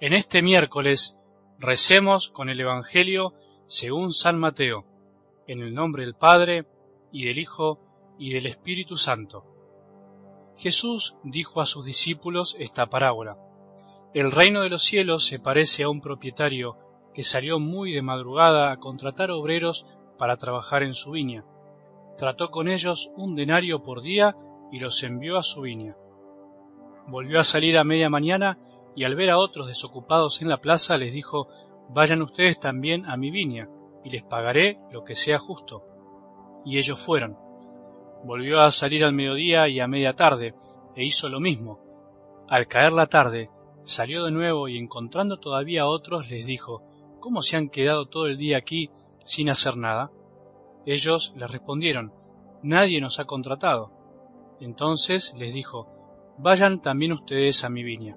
En este miércoles recemos con el Evangelio según San Mateo, en el nombre del Padre, y del Hijo, y del Espíritu Santo. Jesús dijo a sus discípulos esta parábola. El reino de los cielos se parece a un propietario que salió muy de madrugada a contratar obreros para trabajar en su viña. Trató con ellos un denario por día y los envió a su viña. Volvió a salir a media mañana y al ver a otros desocupados en la plaza les dijo, Vayan ustedes también a mi viña, y les pagaré lo que sea justo. Y ellos fueron. Volvió a salir al mediodía y a media tarde, e hizo lo mismo. Al caer la tarde, salió de nuevo y encontrando todavía a otros les dijo, ¿Cómo se han quedado todo el día aquí sin hacer nada? Ellos le respondieron, Nadie nos ha contratado. Entonces les dijo, Vayan también ustedes a mi viña.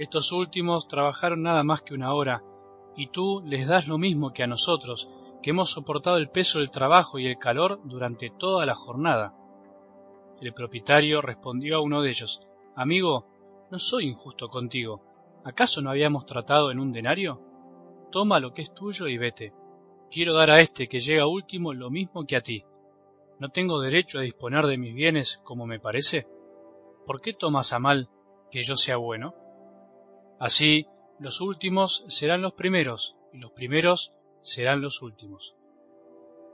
estos últimos trabajaron nada más que una hora, y tú les das lo mismo que a nosotros, que hemos soportado el peso del trabajo y el calor durante toda la jornada. El propietario respondió a uno de ellos, Amigo, no soy injusto contigo. ¿Acaso no habíamos tratado en un denario? Toma lo que es tuyo y vete. Quiero dar a este que llega último lo mismo que a ti. ¿No tengo derecho a disponer de mis bienes como me parece? ¿Por qué tomas a mal que yo sea bueno? Así, los últimos serán los primeros, y los primeros serán los últimos.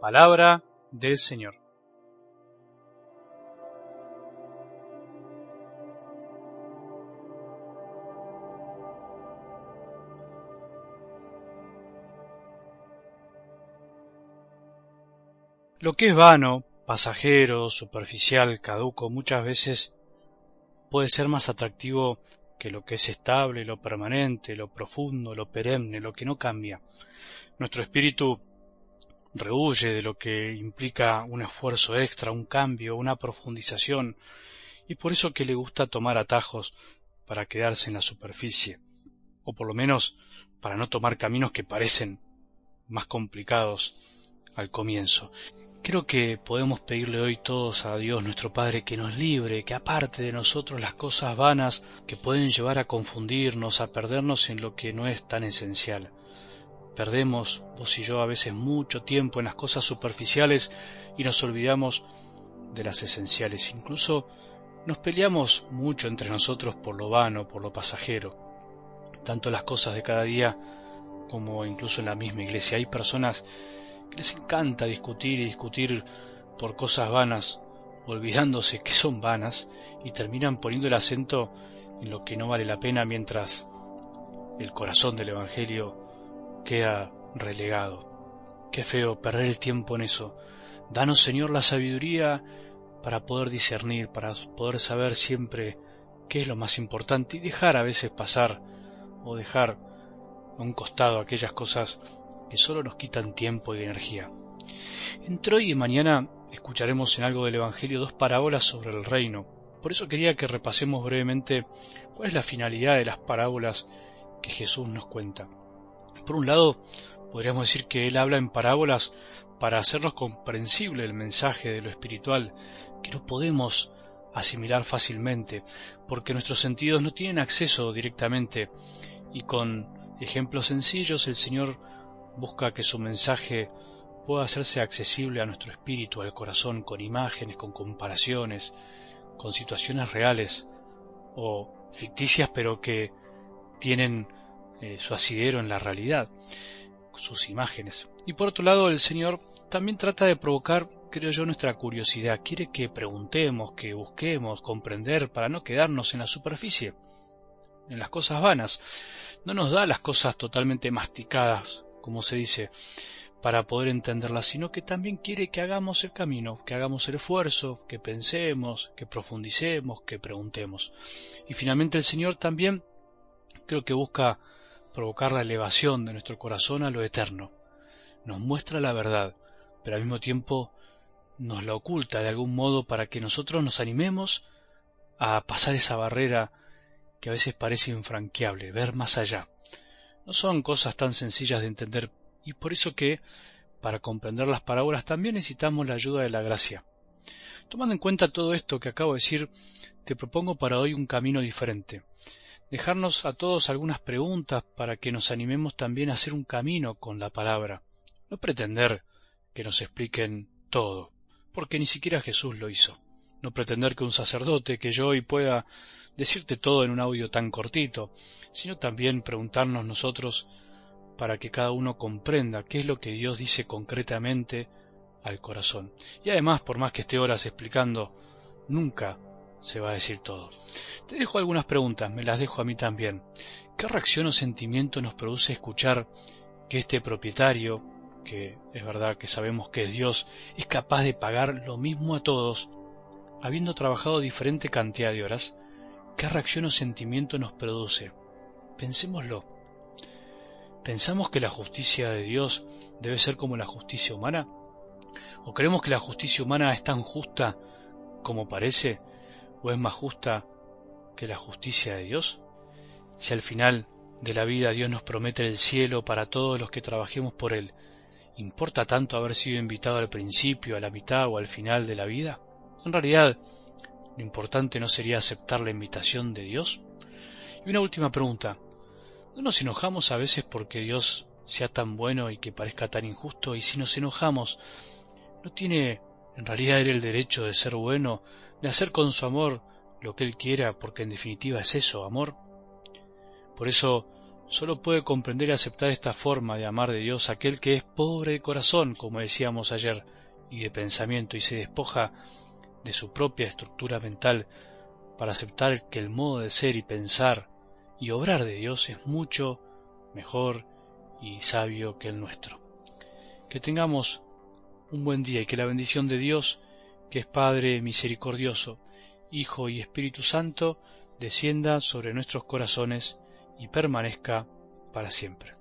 Palabra del Señor. Lo que es vano, pasajero, superficial, caduco, muchas veces puede ser más atractivo que lo que es estable, lo permanente, lo profundo, lo perenne, lo que no cambia. Nuestro espíritu rehuye de lo que implica un esfuerzo extra, un cambio, una profundización, y por eso que le gusta tomar atajos para quedarse en la superficie, o por lo menos para no tomar caminos que parecen más complicados al comienzo. Creo que podemos pedirle hoy todos a Dios nuestro Padre que nos libre, que aparte de nosotros las cosas vanas que pueden llevar a confundirnos, a perdernos en lo que no es tan esencial. Perdemos, vos y yo, a veces mucho tiempo en las cosas superficiales y nos olvidamos de las esenciales. Incluso nos peleamos mucho entre nosotros por lo vano, por lo pasajero. Tanto las cosas de cada día como incluso en la misma iglesia. Hay personas les encanta discutir y discutir por cosas vanas, olvidándose que son vanas, y terminan poniendo el acento en lo que no vale la pena mientras el corazón del Evangelio queda relegado. Qué feo perder el tiempo en eso. Danos, Señor, la sabiduría para poder discernir, para poder saber siempre qué es lo más importante y dejar a veces pasar o dejar a un costado aquellas cosas que solo nos quitan tiempo y energía. Entre hoy y mañana escucharemos en algo del Evangelio dos parábolas sobre el reino. Por eso quería que repasemos brevemente cuál es la finalidad de las parábolas que Jesús nos cuenta. Por un lado, podríamos decir que Él habla en parábolas para hacernos comprensible el mensaje de lo espiritual, que no podemos asimilar fácilmente, porque nuestros sentidos no tienen acceso directamente, y con ejemplos sencillos el Señor busca que su mensaje pueda hacerse accesible a nuestro espíritu, al corazón, con imágenes, con comparaciones, con situaciones reales o ficticias, pero que tienen eh, su asidero en la realidad, sus imágenes. Y por otro lado, el Señor también trata de provocar, creo yo, nuestra curiosidad. Quiere que preguntemos, que busquemos, comprender, para no quedarnos en la superficie, en las cosas vanas. No nos da las cosas totalmente masticadas como se dice, para poder entenderla, sino que también quiere que hagamos el camino, que hagamos el esfuerzo, que pensemos, que profundicemos, que preguntemos. Y finalmente el Señor también creo que busca provocar la elevación de nuestro corazón a lo eterno. Nos muestra la verdad, pero al mismo tiempo nos la oculta de algún modo para que nosotros nos animemos a pasar esa barrera que a veces parece infranqueable, ver más allá. No son cosas tan sencillas de entender y por eso que para comprender las parábolas también necesitamos la ayuda de la gracia. Tomando en cuenta todo esto que acabo de decir, te propongo para hoy un camino diferente. Dejarnos a todos algunas preguntas para que nos animemos también a hacer un camino con la palabra. No pretender que nos expliquen todo, porque ni siquiera Jesús lo hizo. No pretender que un sacerdote, que yo hoy pueda decirte todo en un audio tan cortito, sino también preguntarnos nosotros para que cada uno comprenda qué es lo que Dios dice concretamente al corazón. Y además, por más que esté horas explicando, nunca se va a decir todo. Te dejo algunas preguntas, me las dejo a mí también. ¿Qué reacción o sentimiento nos produce escuchar que este propietario, que es verdad que sabemos que es Dios, es capaz de pagar lo mismo a todos, habiendo trabajado diferente cantidad de horas? ¿Qué reacción o sentimiento nos produce? Pensémoslo. ¿Pensamos que la justicia de Dios debe ser como la justicia humana? ¿O creemos que la justicia humana es tan justa como parece? ¿O es más justa que la justicia de Dios? Si al final de la vida Dios nos promete el cielo para todos los que trabajemos por Él, ¿importa tanto haber sido invitado al principio, a la mitad o al final de la vida? En realidad, lo importante no sería aceptar la invitación de Dios. Y una última pregunta. ¿No nos enojamos a veces porque Dios sea tan bueno y que parezca tan injusto? Y si nos enojamos, ¿no tiene en realidad Él el derecho de ser bueno, de hacer con su amor lo que Él quiera, porque en definitiva es eso, amor? Por eso, solo puede comprender y aceptar esta forma de amar de Dios aquel que es pobre de corazón, como decíamos ayer, y de pensamiento, y se despoja de su propia estructura mental para aceptar que el modo de ser y pensar y obrar de Dios es mucho mejor y sabio que el nuestro. Que tengamos un buen día y que la bendición de Dios, que es Padre misericordioso, Hijo y Espíritu Santo, descienda sobre nuestros corazones y permanezca para siempre.